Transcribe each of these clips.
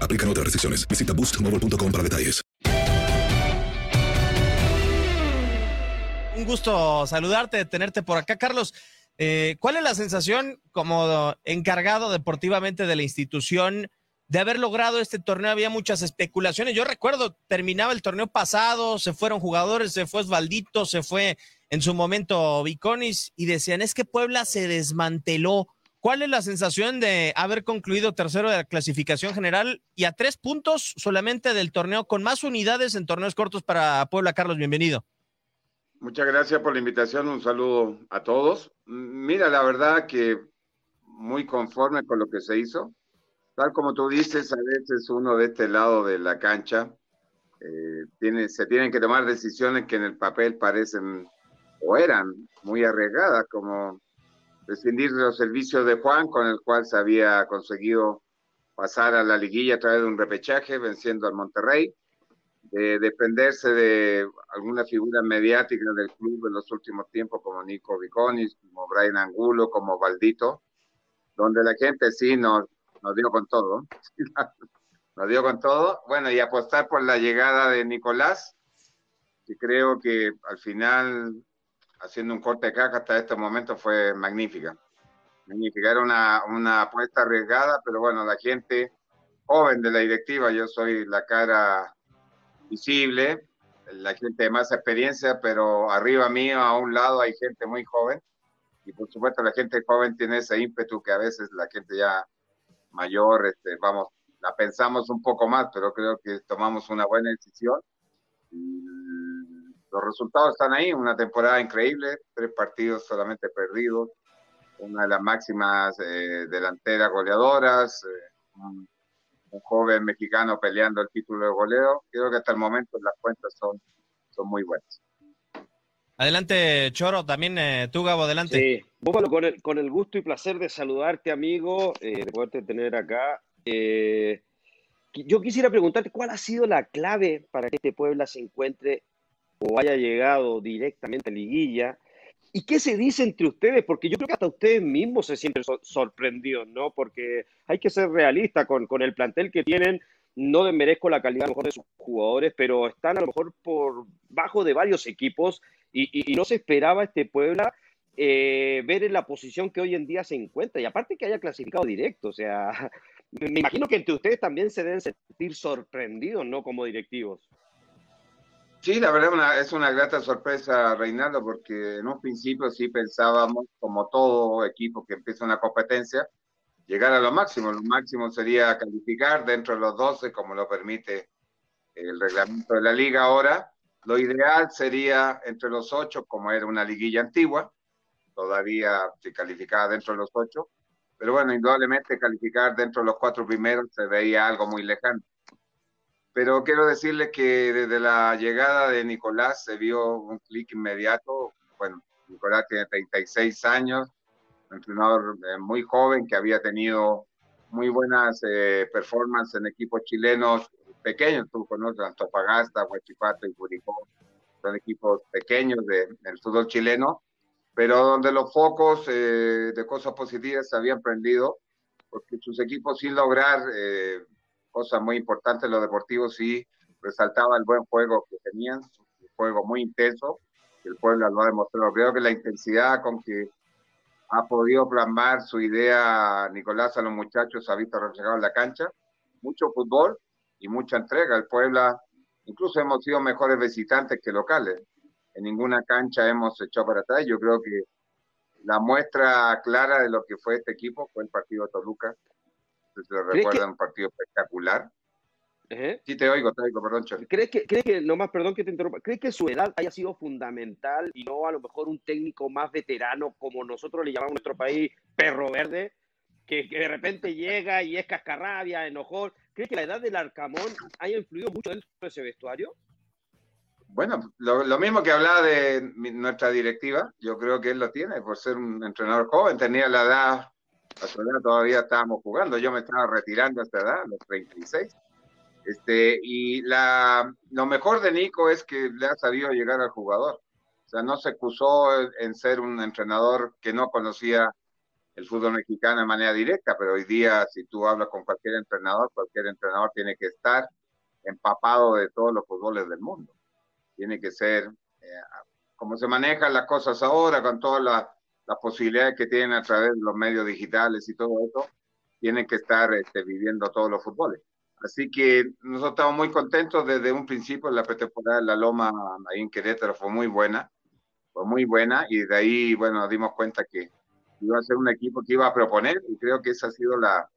Aplican otras restricciones. Visita boostmobile.com para detalles. Un gusto saludarte, tenerte por acá, Carlos. Eh, ¿Cuál es la sensación como encargado deportivamente de la institución de haber logrado este torneo? Había muchas especulaciones. Yo recuerdo, terminaba el torneo pasado, se fueron jugadores, se fue Osvaldito, se fue en su momento Viconis y decían, es que Puebla se desmanteló. ¿Cuál es la sensación de haber concluido tercero de la clasificación general y a tres puntos solamente del torneo con más unidades en torneos cortos para Puebla? Carlos, bienvenido. Muchas gracias por la invitación, un saludo a todos. Mira, la verdad que muy conforme con lo que se hizo. Tal como tú dices, a veces uno de este lado de la cancha eh, tiene, se tienen que tomar decisiones que en el papel parecen o eran muy arriesgadas, como rescindir los servicios de Juan, con el cual se había conseguido pasar a la liguilla a través de un repechaje, venciendo al Monterrey, de de alguna figura mediática del club en los últimos tiempos, como Nico Viconis, como Brian Angulo, como Valdito, donde la gente sí nos, nos dio con todo, nos dio con todo, bueno, y apostar por la llegada de Nicolás, que creo que al final haciendo un corte de caja hasta este momento fue magnífica. Magnífica, era una, una apuesta arriesgada, pero bueno, la gente joven de la directiva, yo soy la cara visible, la gente de más experiencia, pero arriba mío, a un lado, hay gente muy joven. Y por supuesto, la gente joven tiene ese ímpetu que a veces la gente ya mayor, este, vamos, la pensamos un poco más, pero creo que tomamos una buena decisión. Los resultados están ahí, una temporada increíble, tres partidos solamente perdidos, una de las máximas eh, delanteras goleadoras, eh, un, un, joven mexicano peleando el título de goleo. Creo que hasta el momento las cuentas son, son muy buenas. Adelante, Choro, también eh, tú, Gabo, adelante. Sí, con el, con el gusto y placer de saludarte, amigo, eh, de poderte tener acá. Eh, yo quisiera preguntarte cuál ha sido la clave para que este Puebla se encuentre o haya llegado directamente a liguilla. ¿Y qué se dice entre ustedes? Porque yo creo que hasta ustedes mismos se sienten so sorprendidos, ¿no? Porque hay que ser realista con, con, el plantel que tienen. No desmerezco la calidad a lo mejor de sus jugadores, pero están a lo mejor por bajo de varios equipos y, y, y no se esperaba este Puebla eh, ver en la posición que hoy en día se encuentra. Y aparte que haya clasificado directo, o sea, me imagino que entre ustedes también se deben sentir sorprendidos, ¿no? Como directivos. Sí, la verdad una, es una grata sorpresa, Reinaldo, porque en un principio sí pensábamos, como todo equipo que empieza una competencia, llegar a lo máximo. Lo máximo sería calificar dentro de los 12, como lo permite el reglamento de la liga ahora. Lo ideal sería entre los 8, como era una liguilla antigua. Todavía se calificaba dentro de los 8. Pero bueno, indudablemente calificar dentro de los cuatro primeros se veía algo muy lejano. Pero quiero decirles que desde la llegada de Nicolás se vio un clic inmediato. Bueno, Nicolás tiene 36 años, un entrenador eh, muy joven que había tenido muy buenas eh, performances en equipos chilenos pequeños, tú conoces Antofagasta, Huachipato y Curicó, son equipos pequeños de, del fútbol chileno, pero donde los focos eh, de cosas positivas se habían prendido, porque sus equipos sin lograr eh, cosas muy importantes en lo deportivo sí resaltaba el buen juego que tenían, un juego muy intenso, el pueblo lo ha demostrado. Creo que la intensidad con que ha podido plasmar su idea Nicolás a los muchachos ha visto reflejado en la cancha. Mucho fútbol y mucha entrega. El Puebla, incluso hemos sido mejores visitantes que locales. En ninguna cancha hemos echado para atrás. Yo creo que la muestra clara de lo que fue este equipo fue el partido de Toluca. Se recuerda un partido espectacular. Sí, te oigo, te oigo, perdón, ¿Crees que, ¿Crees que, nomás, perdón que te interrumpa, ¿crees que su edad haya sido fundamental y no a lo mejor un técnico más veterano, como nosotros le llamamos en nuestro país, perro verde, que, de repente llega y es cascarrabia, enojón? ¿Crees que la edad del Arcamón haya influido mucho dentro de ese vestuario? Bueno, lo, lo, mismo que hablaba de nuestra directiva, yo creo que él lo tiene por ser un entrenador joven, tenía la edad, a su todavía estábamos jugando, yo me estaba retirando a esta edad, a los 36 este, y la, lo mejor de Nico es que le ha sabido llegar al jugador. O sea, no se excusó en ser un entrenador que no conocía el fútbol mexicano de manera directa, pero hoy día si tú hablas con cualquier entrenador, cualquier entrenador tiene que estar empapado de todos los fútboles del mundo. Tiene que ser, eh, como se manejan las cosas ahora, con todas las, las posibilidades que tienen a través de los medios digitales y todo eso, tienen que estar este, viviendo todos los fútboles. Así que nosotros estamos muy contentos desde un principio. La pretemporada de la Loma ahí en Querétaro fue muy buena, fue muy buena y de ahí, bueno, nos dimos cuenta que iba a ser un equipo que iba a proponer y creo que esa ha sido la,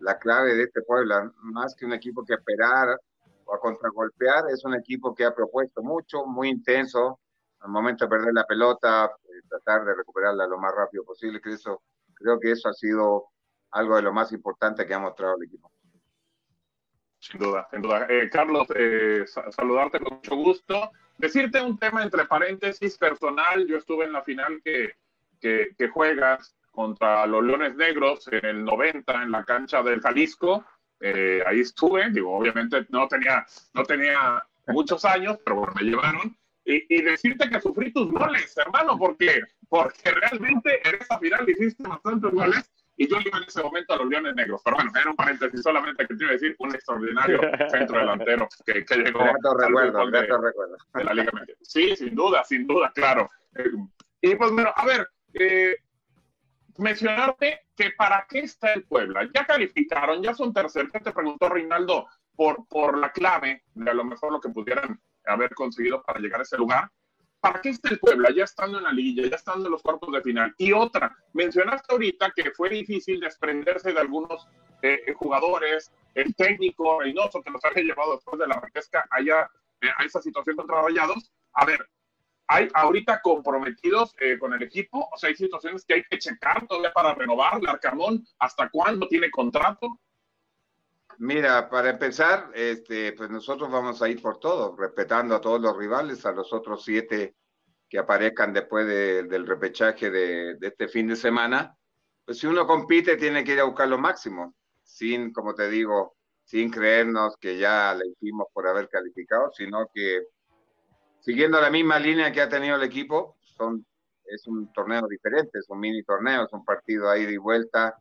la clave de este pueblo. Más que un equipo que esperar o a contragolpear, es un equipo que ha propuesto mucho, muy intenso. Al momento de perder la pelota, tratar de recuperarla lo más rápido posible. Creo, eso, creo que eso ha sido algo de lo más importante que ha mostrado el equipo. Sin duda, sin duda. Eh, Carlos, eh, saludarte con mucho gusto. Decirte un tema entre paréntesis personal. Yo estuve en la final que, que, que, juegas contra los Leones Negros en el 90 en la cancha del Jalisco. Eh, ahí estuve, digo, obviamente no tenía, no tenía muchos años, pero bueno, me llevaron. Y, y, decirte que sufrí tus goles, hermano, porque, porque realmente en esa final hiciste bastantes goles y yo iba en ese momento a los Leones Negros. Pero bueno, era un paréntesis solamente que te iba a decir un extraordinario centro delantero que, que llegó recuerdo, de, recuerdo. de la Liga Sí, sin duda, sin duda, claro. Eh, y pues bueno, a ver, eh, mencionarte que para qué está el Puebla. Ya calificaron, ya son terceros. Te preguntó Reinaldo por, por la clave de a lo mejor lo que pudieran haber conseguido para llegar a ese lugar. ¿para qué está el Puebla? Ya estando en la liguilla, ya estando en los cuartos de final. Y otra, mencionaste ahorita que fue difícil desprenderse de algunos eh, jugadores, el técnico Reynoso que nos había llevado después de la repesca allá eh, a esa situación contra Rayados. A ver, hay ahorita comprometidos eh, con el equipo, o sea, hay situaciones que hay que checar todavía para renovar. Arcamón, ¿hasta cuándo tiene contrato? Mira, para empezar, este, pues nosotros vamos a ir por todo, respetando a todos los rivales, a los otros siete que aparezcan después de, del repechaje de, este fin de semana. Pues si uno compite, tiene que ir a buscar lo máximo, sin, como te digo, sin creernos que ya le hicimos por haber calificado, sino que siguiendo la misma línea que ha tenido el equipo, son, es un torneo diferente, es un mini torneo, es un partido ahí de vuelta,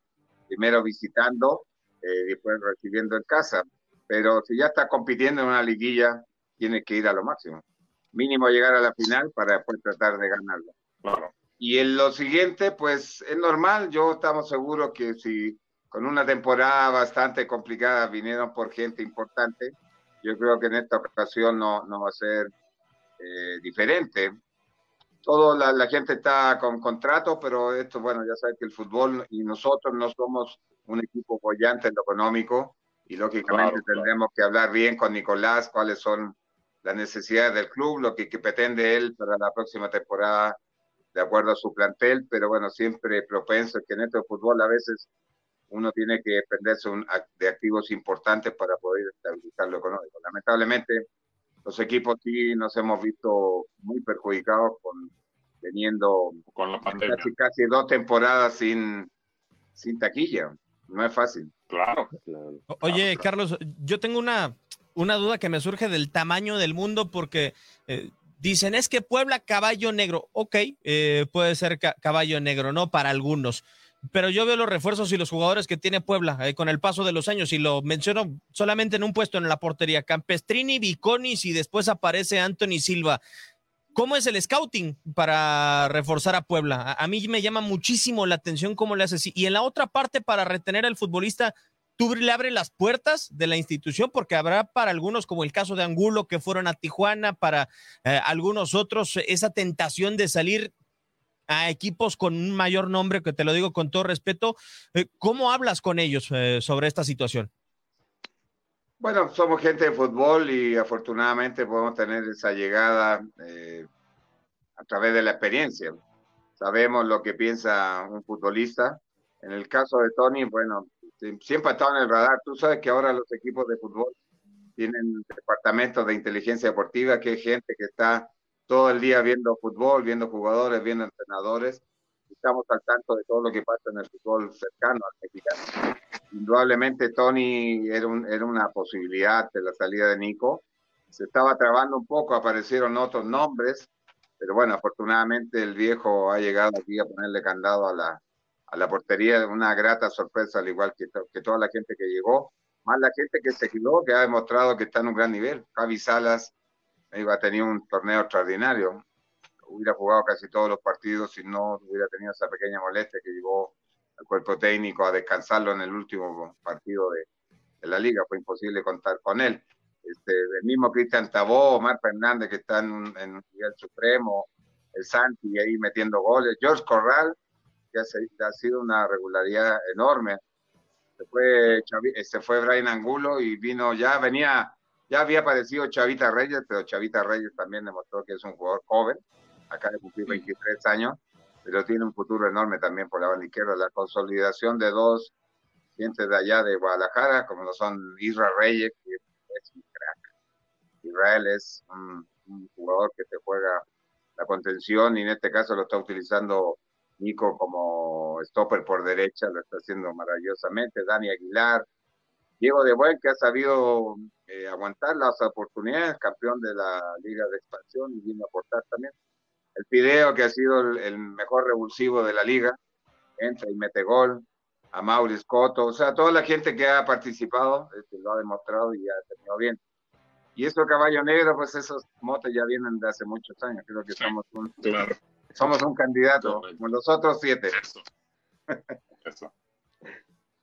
primero visitando eh, después recibiendo en casa. Pero si ya está compitiendo en una liguilla, tiene que ir a lo máximo. Mínimo llegar a la final para después tratar de ganarlo. Claro. Y en lo siguiente, pues es normal, yo estamos seguros que si con una temporada bastante complicada vinieron por gente importante, yo creo que en esta ocasión no, no va a ser eh, diferente. Toda la, la, gente está con contrato, pero esto, bueno, ya sabes que el fútbol y nosotros no somos un equipo bollante en lo económico y lógicamente tendremos que hablar bien con Nicolás cuáles son las necesidades del club, lo que, que, pretende él para la próxima temporada de acuerdo a su plantel, pero bueno, siempre propenso que en este fútbol a veces uno tiene que dependerse de activos importantes para poder estabilizar lo económico. Lamentablemente, los equipos sí nos hemos visto muy perjudicados con teniendo con casi, casi dos temporadas sin, sin taquilla. No es fácil. Claro. Oye, Carlos, yo tengo una, una duda que me surge del tamaño del mundo porque eh, dicen es que Puebla caballo negro. Ok, eh, puede ser caballo negro, ¿no? Para algunos. Pero yo veo los refuerzos y los jugadores que tiene Puebla eh, con el paso de los años y lo menciono solamente en un puesto en la portería. Campestrini, Viconis y después aparece Anthony Silva. ¿Cómo es el scouting para reforzar a Puebla? A, mí me llama muchísimo la atención cómo le haces. Y en la otra parte, para retener al futbolista, tú le abres las puertas de la institución, porque habrá para algunos, como el caso de Angulo, que fueron a Tijuana, para eh, algunos otros, esa tentación de salir a equipos con un mayor nombre, que te lo digo con todo respeto. Eh, ¿Cómo hablas con ellos eh, sobre esta situación? Bueno, somos gente de fútbol y afortunadamente podemos tener esa llegada eh, a través de la experiencia. Sabemos lo que piensa un futbolista. En el caso de Tony, bueno, siempre ha estado en el radar. Tú sabes que ahora los equipos de fútbol tienen departamentos de inteligencia deportiva, que es gente que está todo el día viendo fútbol, viendo jugadores, viendo entrenadores. Estamos al tanto de todo lo que pasa en el fútbol cercano al mexicano indudablemente Tony era, una posibilidad de la salida de Nico. Se estaba trabando un poco, aparecieron otros nombres, pero bueno, afortunadamente el viejo ha llegado aquí a ponerle candado a la, a la portería, una grata sorpresa, al igual que, que toda la gente que llegó, más la gente que se quedó, que ha demostrado que está en un gran nivel. Javi Salas iba a tener un torneo extraordinario, hubiera jugado casi todos los partidos si no hubiera tenido esa pequeña molestia que llegó al cuerpo técnico a descansarlo en el último partido de, la liga, fue imposible contar con él. Este, el mismo Cristian Tabó, Omar Fernández, que está en un, nivel supremo, el Santi ahí metiendo goles, George Corral, que ha, sido una regularidad enorme. Se fue, se fue Brian Angulo y vino ya, venía, ya había aparecido Chavita Reyes, pero Chavita Reyes también demostró que es un jugador joven, acá de cumplir 23 años, pero tiene un futuro enorme también por la banda izquierda. La consolidación de dos gente de allá de Guadalajara, como lo son Israel Reyes, que es un crack. Israel es un, jugador que te juega la contención y en este caso lo está utilizando Nico como stopper por derecha, lo está haciendo maravillosamente. Dani Aguilar, Diego de Buen, que ha sabido eh, aguantar las oportunidades, campeón de la Liga de Expansión y vino a aportar también el Pideo, que ha sido el, mejor revulsivo de la liga, entra y mete gol, a Maurice Coto, o sea, toda la gente que ha participado este, lo ha demostrado y ha terminado bien. Y eso caballo negro, pues esos motes ya vienen de hace muchos años, creo que somos un, somos un candidato, como los otros siete. Eso.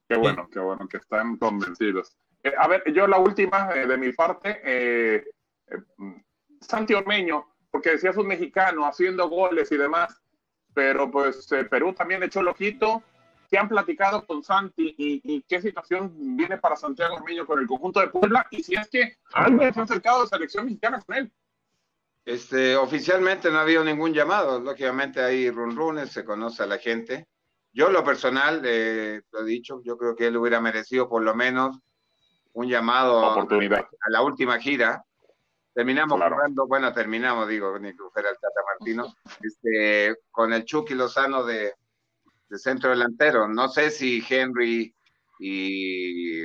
Qué bueno, qué bueno que están convencidos. Eh, a ver, yo la última eh, de mi parte, eh, Santi Ormeño, porque decías un mexicano haciendo goles y demás, pero pues eh, Perú también echó el ojito. ¿Qué han platicado con Santi y, qué situación viene para Santiago Ormeño con el conjunto de Puebla? Y si es que alguien se ha acercado a selección mexicana con él. Este, oficialmente no ha habido ningún llamado. Lógicamente hay run se conoce a la gente. Yo, lo personal, eh, lo he dicho, yo creo que él hubiera merecido por lo menos un llamado Oportunidad. a la última gira Terminamos jugando, bueno, terminamos, digo, ni que fuera el Tata Martino, este, con el Chucky Lozano de, de centro delantero. No sé si Henry y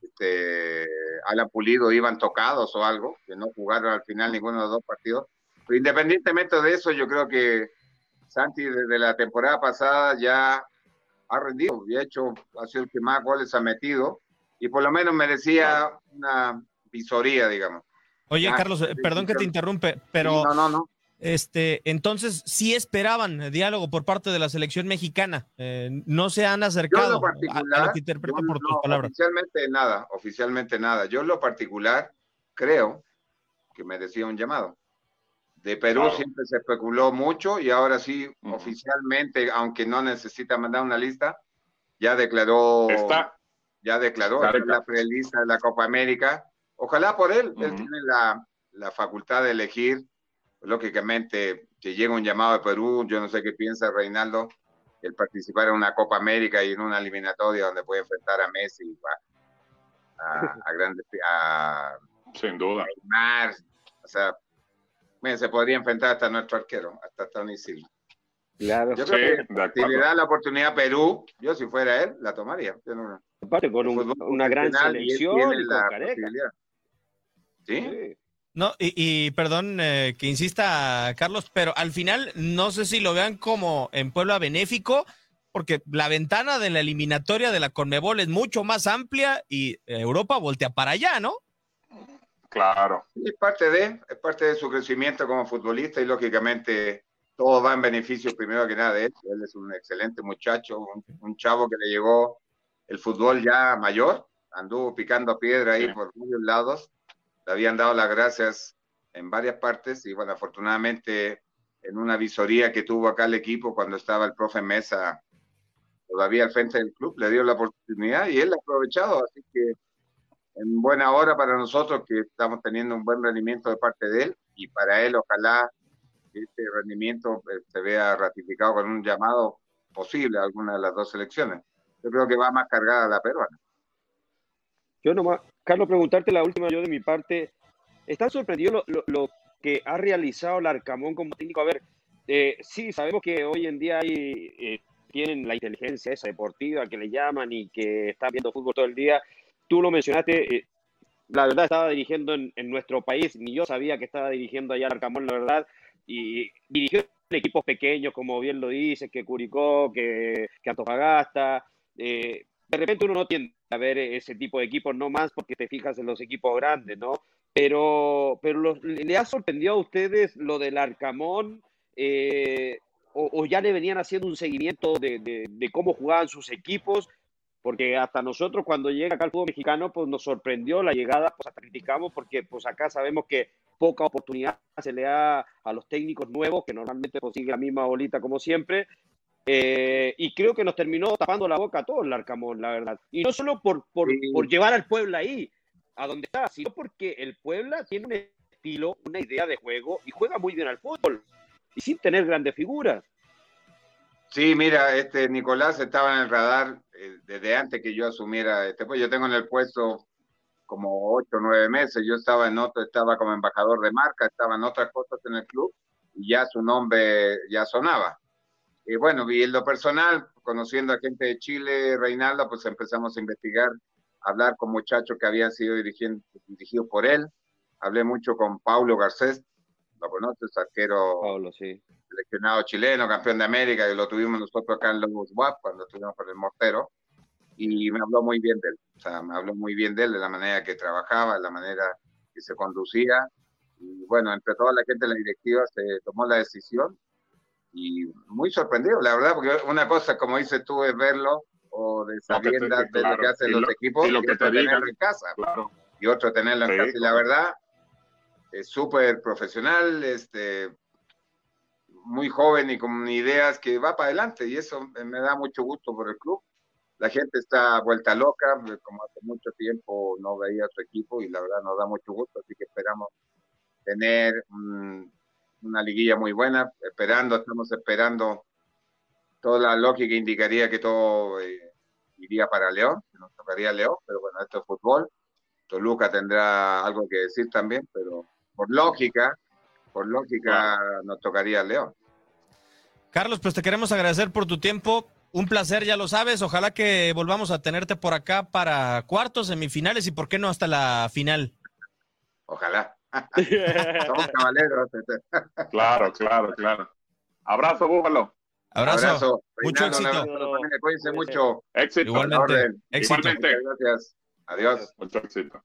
este, Alan Pulido iban tocados o algo, que no jugaron al final ninguno de los dos partidos. Pero independientemente de eso, yo creo que Santi desde la temporada pasada ya ha rendido y ha hecho, ha sido el que más goles ha metido y por lo menos merecía una visoría, digamos. Oye, Carlos, eh, perdón que te interrumpe, pero no, no, no. Este, entonces sí esperaban diálogo por parte de la selección mexicana. Eh, no se han acercado a, lo que interpreto por tus palabras. Oficialmente nada, oficialmente nada. Yo en lo particular creo que merecía un llamado. De Perú siempre se especuló mucho y ahora sí, oficialmente, aunque no necesita mandar una lista, ya declaró, Está. ya declaró Está está en la prelista de la Copa América. Ojalá por él, él Ujú. tiene la, la facultad de elegir. Lógicamente, si llega un llamado de Perú, yo no sé qué piensa Reinaldo, el participar en una Copa América y en una eliminatoria donde puede enfrentar a Messi, a, a, a grandes, a Sin duda. Neymar, o sea, miren, se podría enfrentar hasta nuestro arquero, hasta Tony Silva. Claro. Yo Sí, creo de que si le da la oportunidad a Perú, yo si fuera él, la tomaría. Yo no- Aparte, con un- una gran profesional y él selección tiene y con la. ¿Sí? Sí. No, y, y perdón eh, que insista, Carlos, pero al final no sé si lo vean como en Puebla benéfico, porque la ventana de la eliminatoria de la Conmebol es mucho más amplia y Europa voltea para allá, ¿no? Claro. Sí, Es parte de, es parte de su crecimiento como futbolista y lógicamente todo va en beneficio primero que nada de él. Él es un excelente muchacho, un, un chavo que le llegó el fútbol ya mayor, anduvo picando piedra ahí Sí. por muchos lados, le habían dado las gracias en varias partes y bueno, afortunadamente en una visoría que tuvo acá el equipo cuando estaba el profe Mesa todavía al frente del club, le dio la oportunidad y él la ha aprovechado, así que en buena hora para nosotros que estamos teniendo un buen rendimiento de parte de él y para él ojalá este rendimiento eh, se vea ratificado con un llamado posible a alguna de las dos selecciones. Yo creo que va más cargada la peruana. Yo nomás, Carlos, preguntarte la última yo de mi parte. ¿Estás sorprendido lo, lo- que ha realizado el Arcamón como técnico? A ver, eh, sí, sabemos que hoy en día hay, eh, tienen la inteligencia esa deportiva que le llaman y que están viendo fútbol todo el día. Tú lo mencionaste, eh, la verdad estaba dirigiendo en, en nuestro país, ni yo sabía que estaba dirigiendo allá al Arcamón, la verdad, y dirigió equipos pequeños, como bien lo dices, que Curicó, que, que Antofagasta. eh, de repente uno no tiende a ver ese tipo de equipos, no más porque te fijas en los equipos grandes, ¿no? Pero, pero ¿le ha sorprendido a ustedes lo del Arcamón? eh, o, ya le venían haciendo un seguimiento de, de- cómo jugaban sus equipos? Porque hasta nosotros cuando llega acá el fútbol mexicano, pues nos sorprendió la llegada, pues hasta criticamos porque pues acá sabemos que poca oportunidad se le da a los técnicos nuevos, que normalmente pues, siguen la misma bolita como siempre, eh, y creo que nos terminó tapando la boca a todos el Arcamón, la verdad. Y no solo por, por, Sí. por llevar al Puebla ahí, a donde está, sino porque el Puebla tiene un estilo, una idea de juego y juega muy bien al fútbol. Y sin tener grandes figuras. Sí, mira, este Nicolás estaba en el radar eh, desde antes que yo asumiera este pues yo tengo en el puesto como ocho o nueve meses, yo estaba en otro, estaba como embajador de marca, estaba en otras cosas en el club y ya su nombre ya sonaba. Y bueno, y en lo personal, conociendo a gente de Chile, Reinaldo, pues empezamos a investigar, a hablar con muchachos que habían sido dirigidos por él. Hablé mucho con Paulo Garcés, lo conoces, arquero Pablo, sí. seleccionado chileno, campeón de América, que lo tuvimos nosotros acá en los WAP cuando estuvimos con el Mortero, y me habló muy bien de él. O sea, me habló muy bien de él, de la manera que trabajaba, de la manera que se conducía. Y bueno, entre toda la gente de la directiva se tomó la decisión y muy sorprendido, la verdad, porque una cosa, como dices tú, es verlo o de sabiendas de lo claro, que hacen y los lo- equipos y lo y que otro te tenerlo en casa Claro. y otro tenerlo en Sí, casa. Y la verdad, es súper profesional, este, muy joven y con ideas que va para adelante y eso me da mucho gusto por el club. La gente está vuelta loca, como hace mucho tiempo no veía a su equipo y la verdad nos da mucho gusto, así que esperamos tener mm, una liguilla muy buena, esperando, estamos esperando toda la lógica indicaría que todo eh, iría para León, que nos tocaría León, pero bueno, esto es fútbol. Toluca tendrá algo que decir también, pero por lógica, por lógica nos tocaría León. Carlos, pues te queremos agradecer por tu tiempo. Un placer, ya lo sabes. Ojalá que volvamos a tenerte por acá para cuartos, semifinales y por qué no hasta la final. Ojalá. Somos caballeros. Claro, claro, claro. Abrazo, Búfalo. Abrazo. Mucho Reinaldo, un éxito. abrazo Cuídense mucho. Éxito. Igualmente. Orden. Éxito. Igualmente. Gracias. Adiós. Mucho éxito.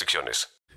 restricciones.